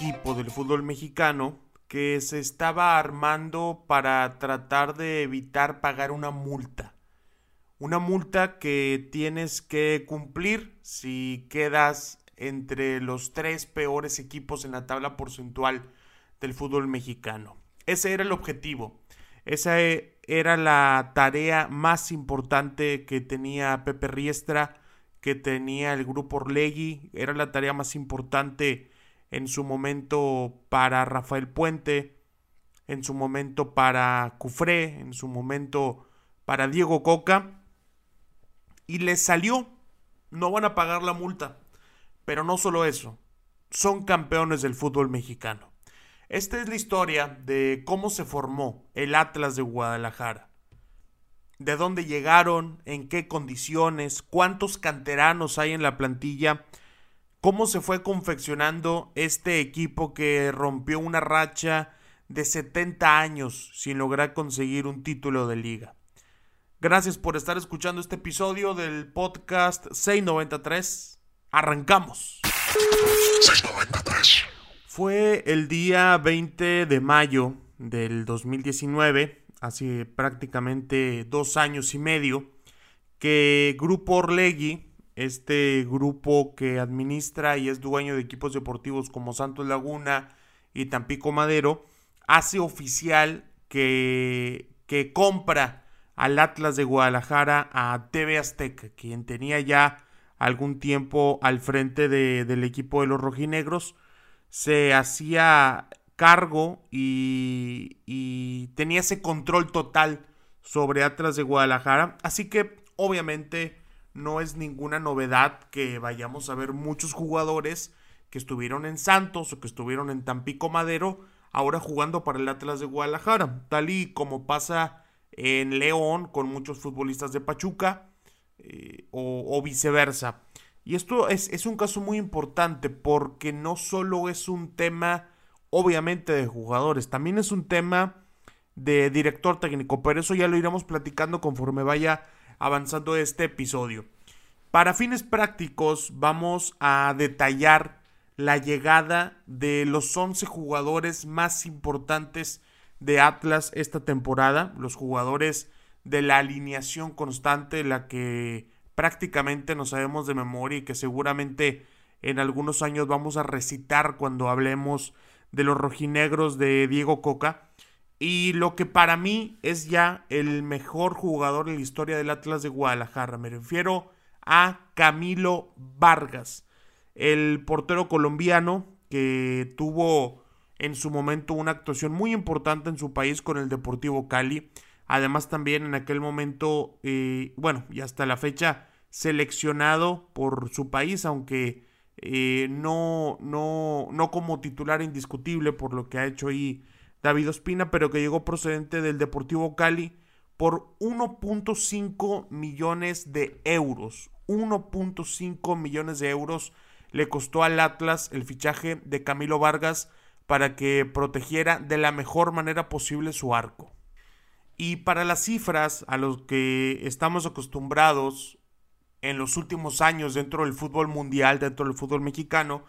equipo del fútbol mexicano que se estaba armando para tratar de evitar pagar una multa. Una multa que tienes que cumplir si quedas entre los tres peores equipos en la tabla porcentual del fútbol mexicano. Ese era el objetivo. Esa e, era la tarea más importante que tenía Pepe Riestra, que tenía el grupo Orlegui. Era la tarea más importante en su momento para Rafael Puente, en su momento para Cufré, en su momento para Diego Coca. Y les salió. No van a pagar la multa. Pero no solo eso. Son campeones del fútbol mexicano. Esta es la historia de cómo se formó el Atlas de Guadalajara. De dónde llegaron, en qué condiciones, cuántos canteranos hay en la plantilla, cómo se fue confeccionando este equipo que rompió una racha de 70 años sin lograr conseguir un título de liga. Gracias por estar escuchando este episodio del podcast 693. Arrancamos. 693. Fue el día 20 de mayo del 2019, hace prácticamente dos años y medio, que Grupo Orlegui, este grupo que administra y es dueño de equipos deportivos como Santos Laguna y Tampico Madero, hace oficial que, que compra al Atlas de Guadalajara a TV Azteca, quien tenía ya algún tiempo al frente del equipo de los rojinegros se hacía cargo y, tenía ese control total sobre Atlas de Guadalajara. Así que obviamente no es ninguna novedad que vayamos a ver muchos jugadores que estuvieron en Santos o que estuvieron en Tampico Madero ahora jugando para el Atlas de Guadalajara. Tal y como pasa en León con muchos futbolistas de Pachuca eh, o viceversa. Y esto es, un caso muy importante porque no solo es un tema, obviamente, de jugadores, también es un tema de director técnico, pero eso ya lo iremos platicando conforme vaya avanzando este episodio. Para fines prácticos vamos a detallar la llegada de los 11 jugadores más importantes de Atlas esta temporada, los jugadores de la alineación constante, la que prácticamente no sabemos de memoria y que seguramente en algunos años vamos a recitar cuando hablemos de los rojinegros de Diego Coca. Y lo que para mí es ya el mejor jugador en la historia del Atlas de Guadalajara. Me refiero a Camilo Vargas, el portero colombiano que tuvo en su momento una actuación muy importante en su país con el Deportivo Cali. Además también en aquel momento, eh, bueno, y hasta la fecha, seleccionado por su país, aunque eh, no, no, no como titular indiscutible por lo que ha hecho ahí David Ospina, pero que llegó procedente del Deportivo Cali por 1.5 millones de euros. 1.5 millones de euros le costó al Atlas el fichaje de Camilo Vargas para que protegiera de la mejor manera posible su arco. Y para las cifras a los que estamos acostumbrados en los últimos años dentro del fútbol mundial, dentro del fútbol mexicano,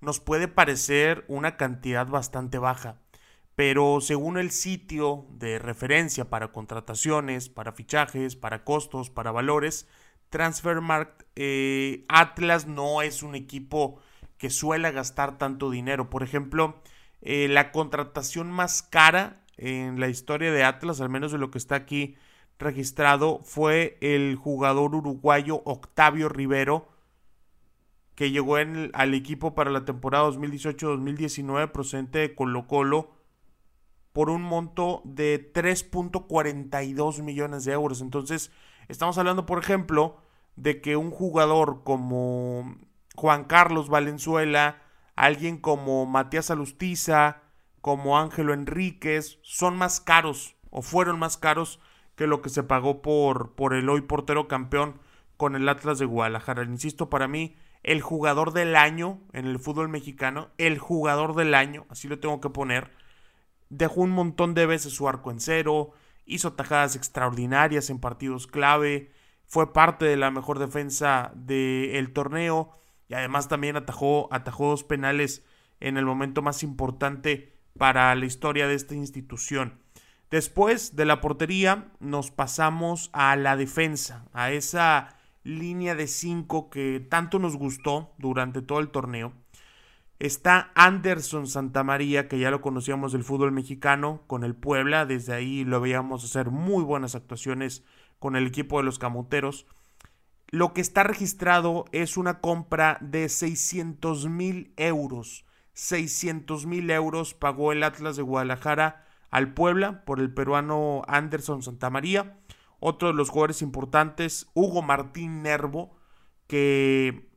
nos puede parecer una cantidad bastante baja. Pero según el sitio de referencia para contrataciones, para fichajes, para costos, para valores, Transfermarkt, eh, Atlas no es un equipo que suele gastar tanto dinero. Por ejemplo, eh, la contratación más cara en la historia de Atlas, al menos de lo que está aquí registrado fue el jugador uruguayo Octavio Rivero, que llegó al equipo para la temporada 2018-2019 procedente de Colo Colo por un monto de 3.42 millones de euros. Entonces, estamos hablando, por ejemplo, de que un jugador como Juan Carlos Valenzuela, alguien como Matías Alustiza, como Ángelo Enríquez, son más caros o fueron más caros que lo que se pagó por, por el hoy portero campeón con el Atlas de Guadalajara. Insisto, para mí, el jugador del año en el fútbol mexicano, el jugador del año, así lo tengo que poner, dejó un montón de veces su arco en cero, hizo tajadas extraordinarias en partidos clave, fue parte de la mejor defensa del torneo y además también atajó, atajó dos penales en el momento más importante para la historia de esta institución. Después de la portería nos pasamos a la defensa, a esa línea de cinco que tanto nos gustó durante todo el torneo. Está Anderson Santamaría, que ya lo conocíamos del fútbol mexicano con el Puebla, desde ahí lo veíamos hacer muy buenas actuaciones con el equipo de los Camuteros. Lo que está registrado es una compra de 600 mil euros. 600 mil euros pagó el Atlas de Guadalajara al Puebla por el peruano Anderson Santamaría. Otro de los jugadores importantes, Hugo Martín Nervo, que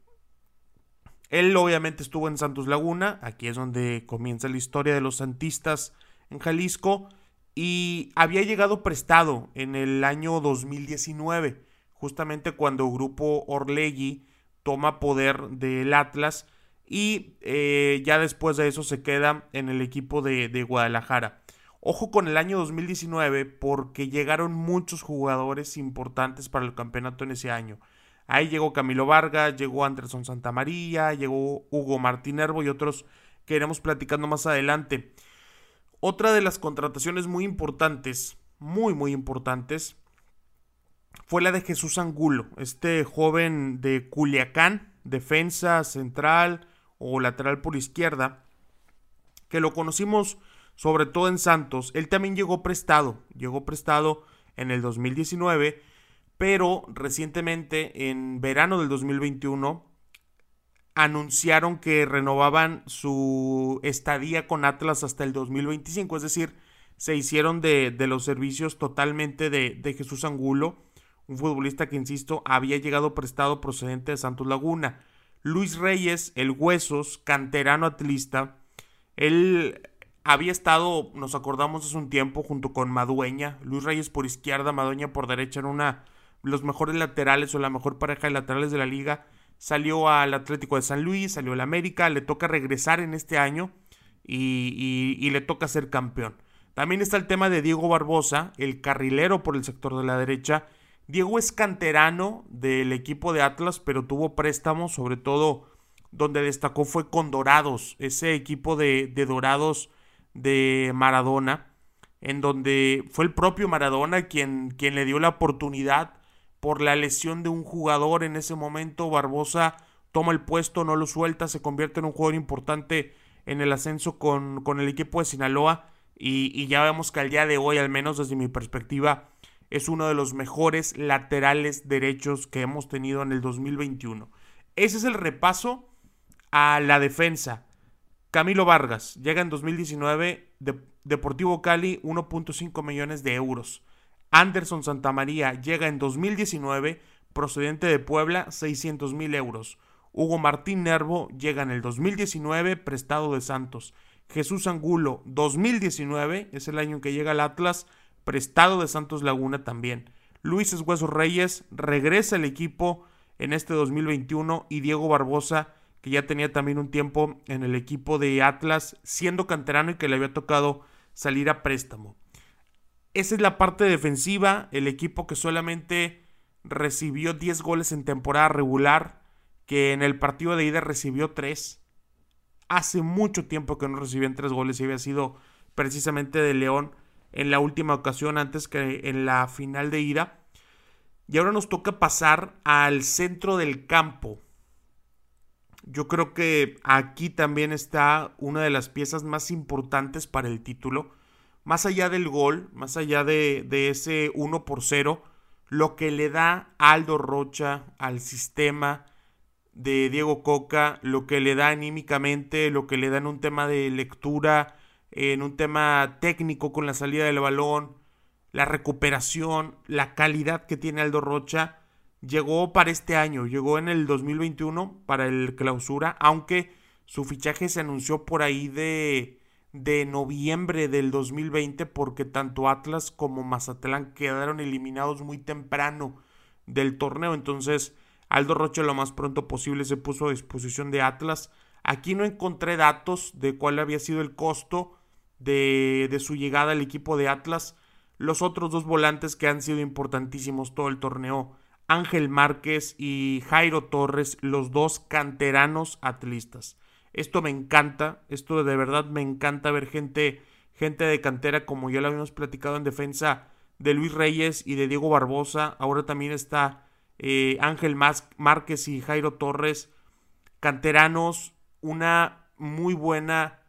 él obviamente estuvo en Santos Laguna, aquí es donde comienza la historia de los santistas en Jalisco, y había llegado prestado en el año 2019, justamente cuando el Grupo Orlegui toma poder del Atlas y eh, ya después de eso se queda en el equipo de, de Guadalajara. Ojo con el año 2019 porque llegaron muchos jugadores importantes para el campeonato en ese año. Ahí llegó Camilo Vargas, llegó Anderson Santamaría, llegó Hugo Martinervo y otros que iremos platicando más adelante. Otra de las contrataciones muy importantes, muy muy importantes, fue la de Jesús Angulo, este joven de Culiacán, defensa central o lateral por izquierda, que lo conocimos sobre todo en Santos. Él también llegó prestado, llegó prestado en el 2019, pero recientemente, en verano del 2021, anunciaron que renovaban su estadía con Atlas hasta el 2025, es decir, se hicieron de, los servicios totalmente de, de, Jesús Angulo, un futbolista que, insisto, había llegado prestado procedente de Santos Laguna. Luis Reyes, el Huesos, canterano atlista, él había estado, nos acordamos hace un tiempo, junto con Madueña, Luis Reyes por izquierda, Madueña por derecha, en una los mejores laterales o la mejor pareja de laterales de la liga. Salió al Atlético de San Luis, salió al América, le toca regresar en este año y, y le toca ser campeón. También está el tema de Diego Barbosa, el carrilero por el sector de la derecha. Diego es canterano del equipo de Atlas, pero tuvo préstamos, sobre todo donde destacó fue con Dorados, ese equipo de, de Dorados de Maradona, en donde fue el propio Maradona quien, quien le dio la oportunidad por la lesión de un jugador en ese momento. Barbosa toma el puesto, no lo suelta, se convierte en un jugador importante en el ascenso con, con el equipo de Sinaloa y, y ya vemos que al día de hoy, al menos desde mi perspectiva, es uno de los mejores laterales derechos que hemos tenido en el 2021. Ese es el repaso a la defensa. Camilo Vargas llega en 2019, Deportivo Cali 1.5 millones de euros. Anderson Santamaría llega en 2019, procedente de Puebla, 600 mil euros. Hugo Martín Nervo llega en el 2019, prestado de Santos. Jesús Angulo, 2019, es el año en que llega al Atlas, prestado de Santos Laguna también. Luis Eshueso Reyes regresa al equipo en este 2021 y Diego Barbosa que ya tenía también un tiempo en el equipo de Atlas, siendo canterano y que le había tocado salir a préstamo. Esa es la parte defensiva, el equipo que solamente recibió 10 goles en temporada regular, que en el partido de ida recibió 3. Hace mucho tiempo que no recibían 3 goles y había sido precisamente de León en la última ocasión antes que en la final de ida. Y ahora nos toca pasar al centro del campo. Yo creo que aquí también está una de las piezas más importantes para el título. Más allá del gol, más allá de, ese 1 por 0, lo que le da Aldo Rocha al sistema de Diego Coca, lo que le da anímicamente, lo que le da en un tema de lectura, en un tema técnico con la salida del balón, la recuperación, la calidad que tiene Aldo Rocha llegó para este año, llegó en el 2021 para el clausura, aunque su fichaje se anunció por ahí de, de noviembre del 2020 porque tanto Atlas como Mazatlán quedaron eliminados muy temprano del torneo, entonces Aldo Roche lo más pronto posible se puso a disposición de Atlas. Aquí no encontré datos de cuál había sido el costo de, de su llegada al equipo de Atlas. Los otros dos volantes que han sido importantísimos todo el torneo Ángel Márquez y Jairo Torres, los dos canteranos atlistas. Esto me encanta, esto de verdad me encanta ver gente, gente de cantera, como ya lo habíamos platicado en defensa de Luis Reyes y de Diego Barbosa. Ahora también está eh, Ángel Márquez y Jairo Torres, canteranos, una muy buena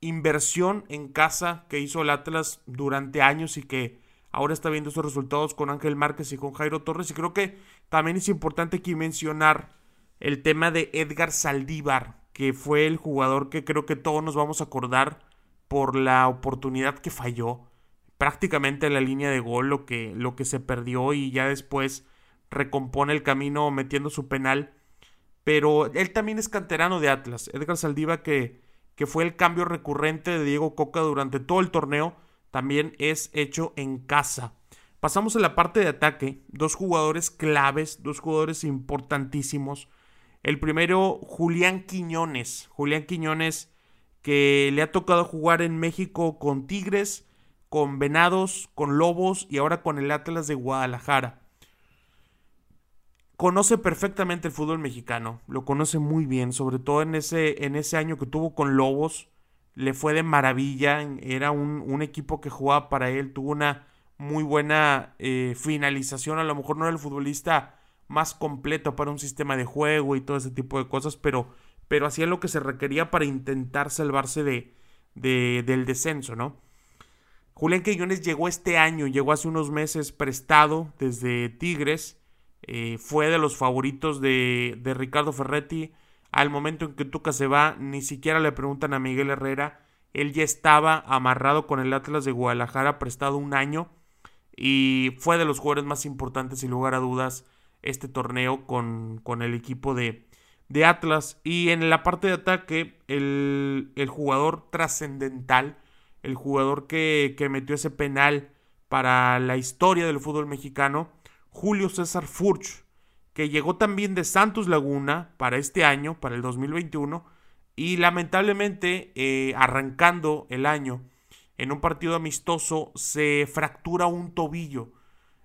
inversión en casa que hizo el Atlas durante años y que ahora está viendo esos resultados con Ángel Márquez y con Jairo Torres. Y creo que también es importante aquí mencionar el tema de Edgar Saldívar, que fue el jugador que creo que todos nos vamos a acordar por la oportunidad que falló. Prácticamente en la línea de gol, lo que, lo que se perdió y ya después recompone el camino metiendo su penal. Pero él también es canterano de Atlas. Edgar Saldívar, que, que fue el cambio recurrente de Diego Coca durante todo el torneo también es hecho en casa. Pasamos a la parte de ataque. Dos jugadores claves, dos jugadores importantísimos. El primero, Julián Quiñones. Julián Quiñones que le ha tocado jugar en México con Tigres, con Venados, con Lobos y ahora con el Atlas de Guadalajara. Conoce perfectamente el fútbol mexicano, lo conoce muy bien, sobre todo en ese, en ese año que tuvo con Lobos, le fue de maravilla, era un, equipo que jugaba para él, tuvo una muy buena eh, finalización, a lo mejor no era el futbolista más completo para un sistema de juego y todo ese tipo de cosas, pero, pero hacía lo que se requería para intentar salvarse de, del descenso, ¿no? Julián Quiñones llegó este año, llegó hace unos meses prestado desde Tigres, eh, fue de los favoritos de, de Ricardo Ferretti, al momento en que Tuca se va, ni siquiera le preguntan a Miguel Herrera. Él ya estaba amarrado con el Atlas de Guadalajara, prestado un año. Y fue de los jugadores más importantes, sin lugar a dudas, este torneo con, con el equipo de, de, Atlas. Y en la parte de ataque, el, el jugador trascendental, el jugador que, que metió ese penal para la historia del fútbol mexicano, Julio César Furch que llegó también de Santos Laguna para este año, para el 2021, y lamentablemente eh, arrancando el año en un partido amistoso se fractura un tobillo.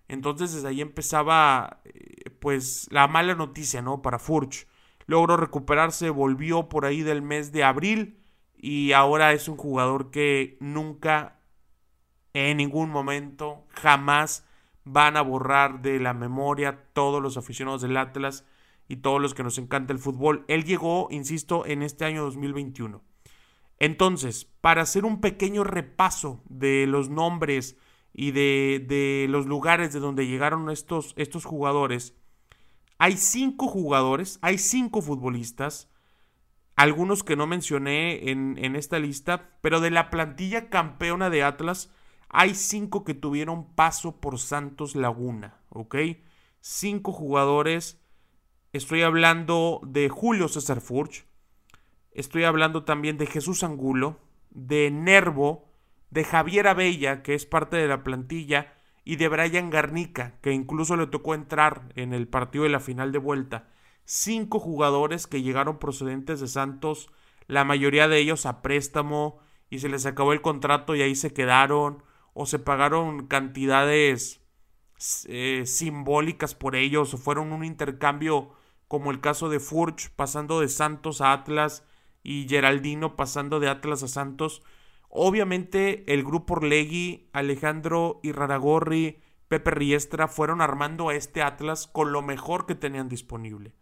Entonces desde ahí empezaba eh, pues la mala noticia, ¿no? Para Furch. Logró recuperarse, volvió por ahí del mes de abril y ahora es un jugador que nunca en ningún momento jamás van a borrar de la memoria todos los aficionados del Atlas y todos los que nos encanta el fútbol. Él llegó, insisto, en este año 2021. Entonces, para hacer un pequeño repaso de los nombres y de, de los lugares de donde llegaron estos, estos jugadores, hay cinco jugadores, hay cinco futbolistas, algunos que no mencioné en, en esta lista, pero de la plantilla campeona de Atlas, hay cinco que tuvieron paso por Santos Laguna, ¿ok? Cinco jugadores. Estoy hablando de Julio César Furch. Estoy hablando también de Jesús Angulo, de Nervo, de Javier Abella, que es parte de la plantilla, y de Brian Garnica, que incluso le tocó entrar en el partido de la final de vuelta. Cinco jugadores que llegaron procedentes de Santos, la mayoría de ellos a préstamo, y se les acabó el contrato y ahí se quedaron o se pagaron cantidades eh, simbólicas por ellos o fueron un intercambio como el caso de Furch pasando de Santos a Atlas y Geraldino pasando de Atlas a Santos. Obviamente el grupo Orlegui, Alejandro Irraragorri, Pepe Riestra fueron armando a este Atlas con lo mejor que tenían disponible.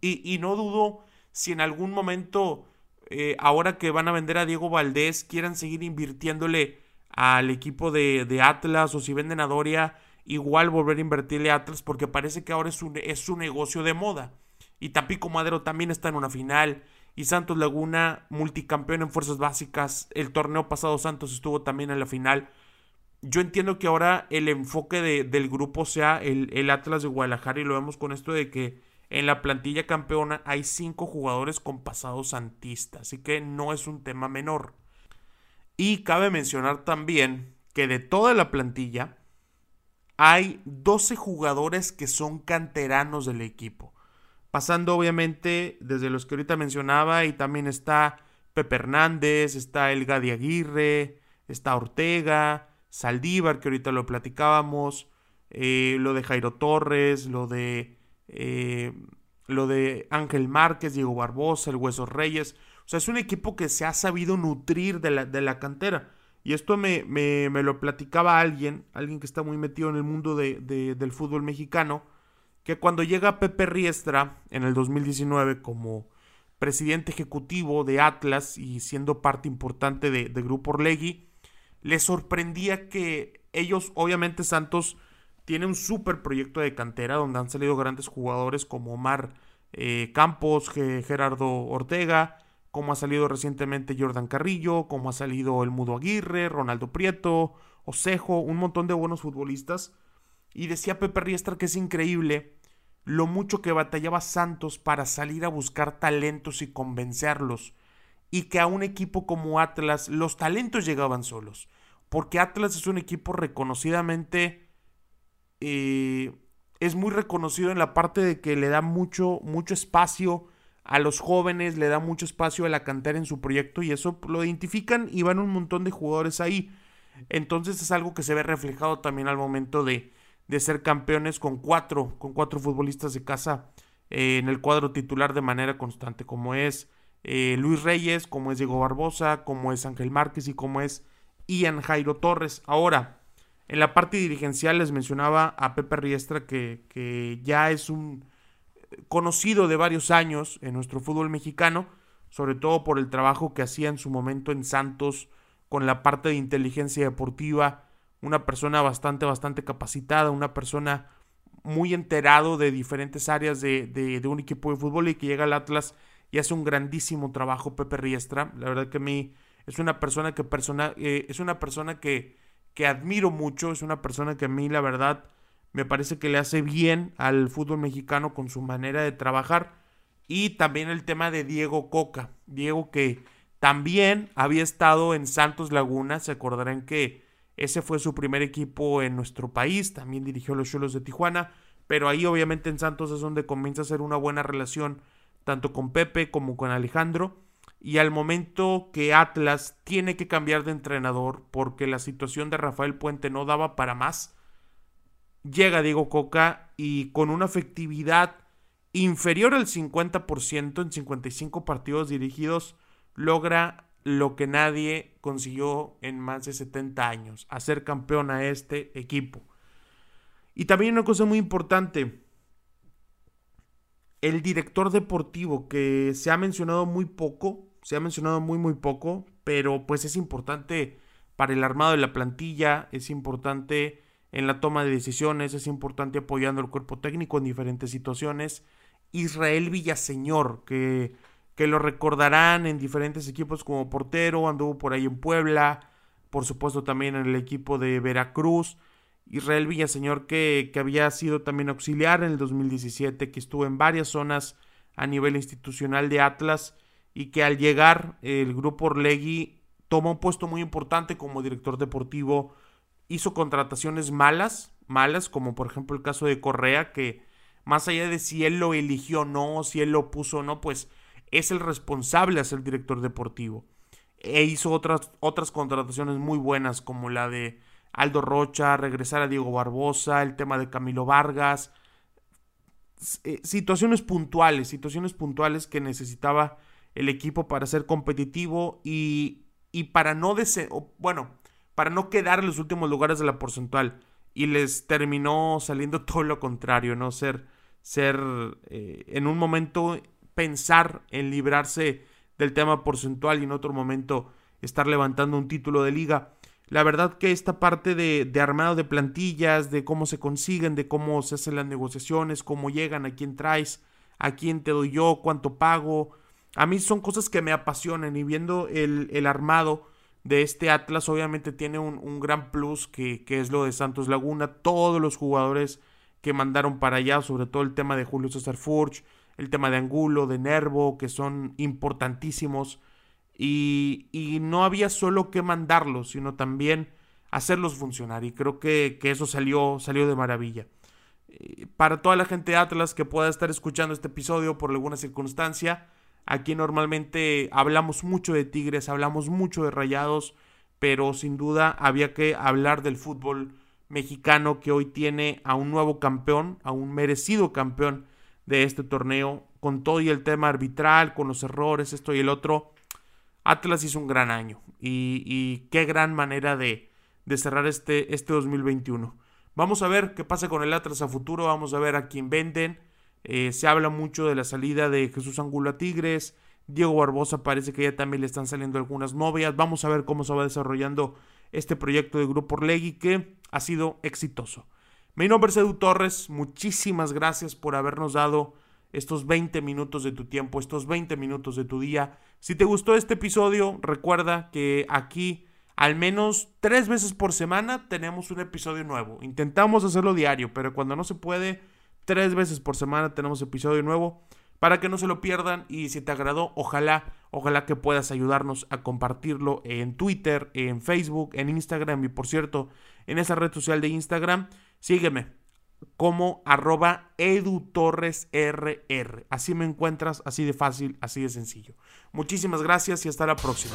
Y, y no dudo si en algún momento, eh, ahora que van a vender a Diego Valdés, quieran seguir invirtiéndole al equipo de, Atlas o si venden a Doria, igual volver a invertirle a Atlas porque parece que ahora es un, es un negocio de moda. Y Tapico Madero también está en una final. Y Santos Laguna, multicampeón en fuerzas básicas. El torneo pasado Santos estuvo también en la final. Yo entiendo que ahora el enfoque del grupo sea el, el Atlas de Guadalajara y lo vemos con esto de que en la plantilla campeona hay cinco jugadores con pasado santista. Así que no es un tema menor. Y cabe mencionar también que de toda la plantilla hay 12 jugadores que son canteranos del equipo. Pasando obviamente desde los que ahorita mencionaba y también está Pepe Hernández, está El Gadi Aguirre, está Ortega, Saldívar que ahorita lo platicábamos, eh, lo de Jairo Torres, lo de, eh, lo de Ángel Márquez, Diego Barbosa, el Hueso Reyes. O sea, es un equipo que se ha sabido nutrir de la, de la cantera. Y esto me, me, me, lo platicaba alguien, alguien que está muy metido en el mundo de, del fútbol mexicano, que cuando llega Pepe Riestra en el 2019 como presidente ejecutivo de Atlas y siendo parte importante de, de Grupo Orlegui, le sorprendía que ellos, obviamente Santos, tiene un súper proyecto de cantera donde han salido grandes jugadores como Omar eh, Campos, Gerardo Ortega, como ha salido recientemente Jordan Carrillo, como ha salido el Mudo Aguirre, Ronaldo Prieto, Osejo, un montón de buenos futbolistas. Y decía Pepe Riestra que es increíble lo mucho que batallaba Santos para salir a buscar talentos y convencerlos. Y que a un equipo como Atlas los talentos llegaban solos. Porque Atlas es un equipo reconocidamente... Eh, es muy reconocido en la parte de que le da mucho, mucho espacio a los jóvenes, le da mucho espacio a la cantera en su proyecto y eso lo identifican y van un montón de jugadores ahí. Entonces es algo que se ve reflejado también al momento de, de ser campeones con cuatro, con cuatro futbolistas de casa eh, en el cuadro titular de manera constante, como es eh, Luis Reyes, como es Diego Barbosa, como es Ángel Márquez y como es Ian Jairo Torres. Ahora, en la parte dirigencial les mencionaba a Pepe Riestra que, que ya es un conocido de varios años en nuestro fútbol mexicano, sobre todo por el trabajo que hacía en su momento en Santos con la parte de inteligencia deportiva, una persona bastante, bastante capacitada, una persona muy enterado de diferentes áreas de, de, un equipo de fútbol y que llega al Atlas y hace un grandísimo trabajo Pepe Riestra. La verdad que a mí es una persona que persona, eh, es una persona que, que admiro mucho, es una persona que a mí la verdad me parece que le hace bien al fútbol mexicano con su manera de trabajar. Y también el tema de Diego Coca. Diego que también había estado en Santos Laguna. Se acordarán que ese fue su primer equipo en nuestro país. También dirigió los Cholos de Tijuana. Pero ahí obviamente en Santos es donde comienza a hacer una buena relación tanto con Pepe como con Alejandro. Y al momento que Atlas tiene que cambiar de entrenador porque la situación de Rafael Puente no daba para más, llega Diego Coca y con una efectividad inferior al 50% en 55 partidos dirigidos, logra lo que nadie consiguió en más de 70 años, hacer campeón a este equipo. Y también una cosa muy importante, el director deportivo que se ha mencionado muy poco, se ha mencionado muy muy poco, pero pues es importante para el armado de la plantilla, es importante en la toma de decisiones, es importante apoyando al cuerpo técnico en diferentes situaciones. Israel Villaseñor, que, que lo recordarán en diferentes equipos como portero, anduvo por ahí en Puebla, por supuesto también en el equipo de Veracruz. Israel Villaseñor que, que había sido también auxiliar en el 2017, que estuvo en varias zonas a nivel institucional de Atlas y que al llegar el grupo Orlegui toma un puesto muy importante como director deportivo hizo contrataciones malas, malas, como por ejemplo el caso de Correa, que más allá de si él lo eligió o no, si él lo puso o no, pues es el responsable de ser director deportivo. E hizo otras, otras contrataciones muy buenas, como la de Aldo Rocha, regresar a Diego Barbosa, el tema de Camilo Vargas. Eh, situaciones puntuales, situaciones puntuales que necesitaba el equipo para ser competitivo y, y para no desear, bueno, para no quedar en los últimos lugares de la porcentual. Y les terminó saliendo todo lo contrario, ¿no? Ser, ser eh, en un momento pensar en librarse del tema porcentual y en otro momento estar levantando un título de liga. La verdad que esta parte de, de, armado de plantillas, de cómo se consiguen, de cómo se hacen las negociaciones, cómo llegan, a quién traes, a quién te doy yo, cuánto pago, a mí son cosas que me apasionan y viendo el, el armado de este Atlas obviamente tiene un, gran plus que, es lo de Santos Laguna. Todos los jugadores que mandaron para allá, sobre todo el tema de Julio César Furch, el tema de Angulo, de Nervo, que son importantísimos. Y, y no había solo que mandarlos, sino también hacerlos funcionar. Y creo que, que eso salió, salió de maravilla. Eh, para toda la gente de Atlas que pueda estar escuchando este episodio por alguna circunstancia, Aquí normalmente hablamos mucho de Tigres, hablamos mucho de Rayados, pero sin duda había que hablar del fútbol mexicano que hoy tiene a un nuevo campeón, a un merecido campeón de este torneo, con todo y el tema arbitral, con los errores, esto y el otro. Atlas hizo un gran año y, qué gran manera de, cerrar este, este 2021. Vamos a ver qué pasa con el Atlas a futuro, vamos a ver a quién venden. Eh, se habla mucho de la salida de Jesús Angulo a Tigres. Diego Barbosa parece que ya también le están saliendo algunas novias. Vamos a ver cómo se va desarrollando este proyecto de Grupo Orlegui que ha sido exitoso. Mi nombre es Edu Torres, muchísimas gracias por habernos dado estos 20 minutos de tu tiempo, estos 20 minutos de tu día. Si te gustó este episodio, recuerda que aquí al menos tres veces por semana tenemos un episodio nuevo. Intentamos hacerlo diario, pero cuando no se puede, tres veces por semana tenemos episodio nuevo para que no se lo pierdan y si te agradó, ojalá, ojalá que puedas ayudarnos a compartirlo en Twitter, en Facebook, en Instagram y por cierto, en esa red social de Instagram, sígueme como arroba edutorresrr. Así me encuentras, así de fácil, así de sencillo. Muchísimas gracias y hasta la próxima.